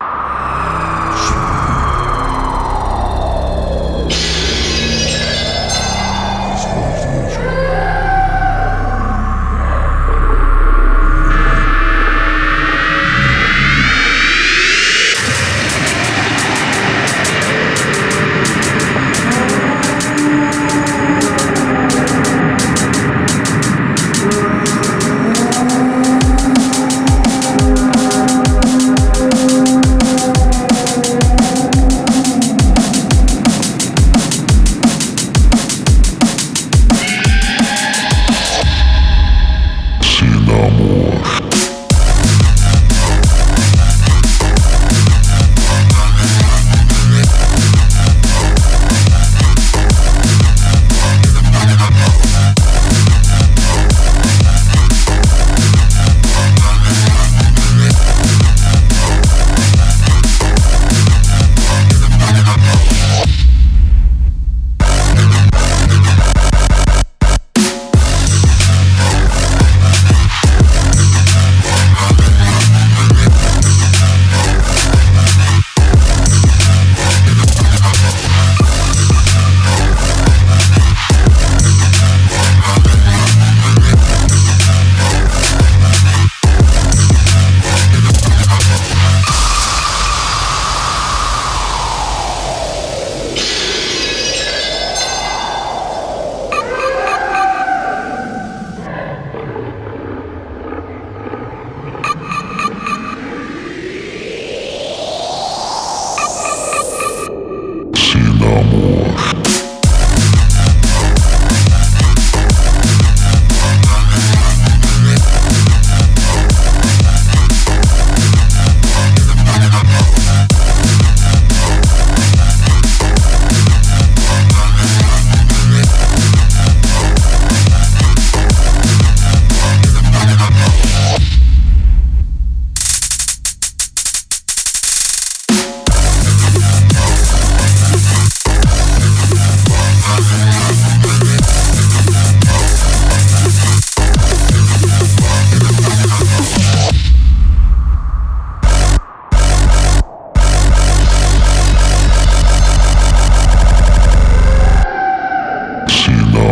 Cinnamon.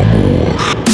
Amor.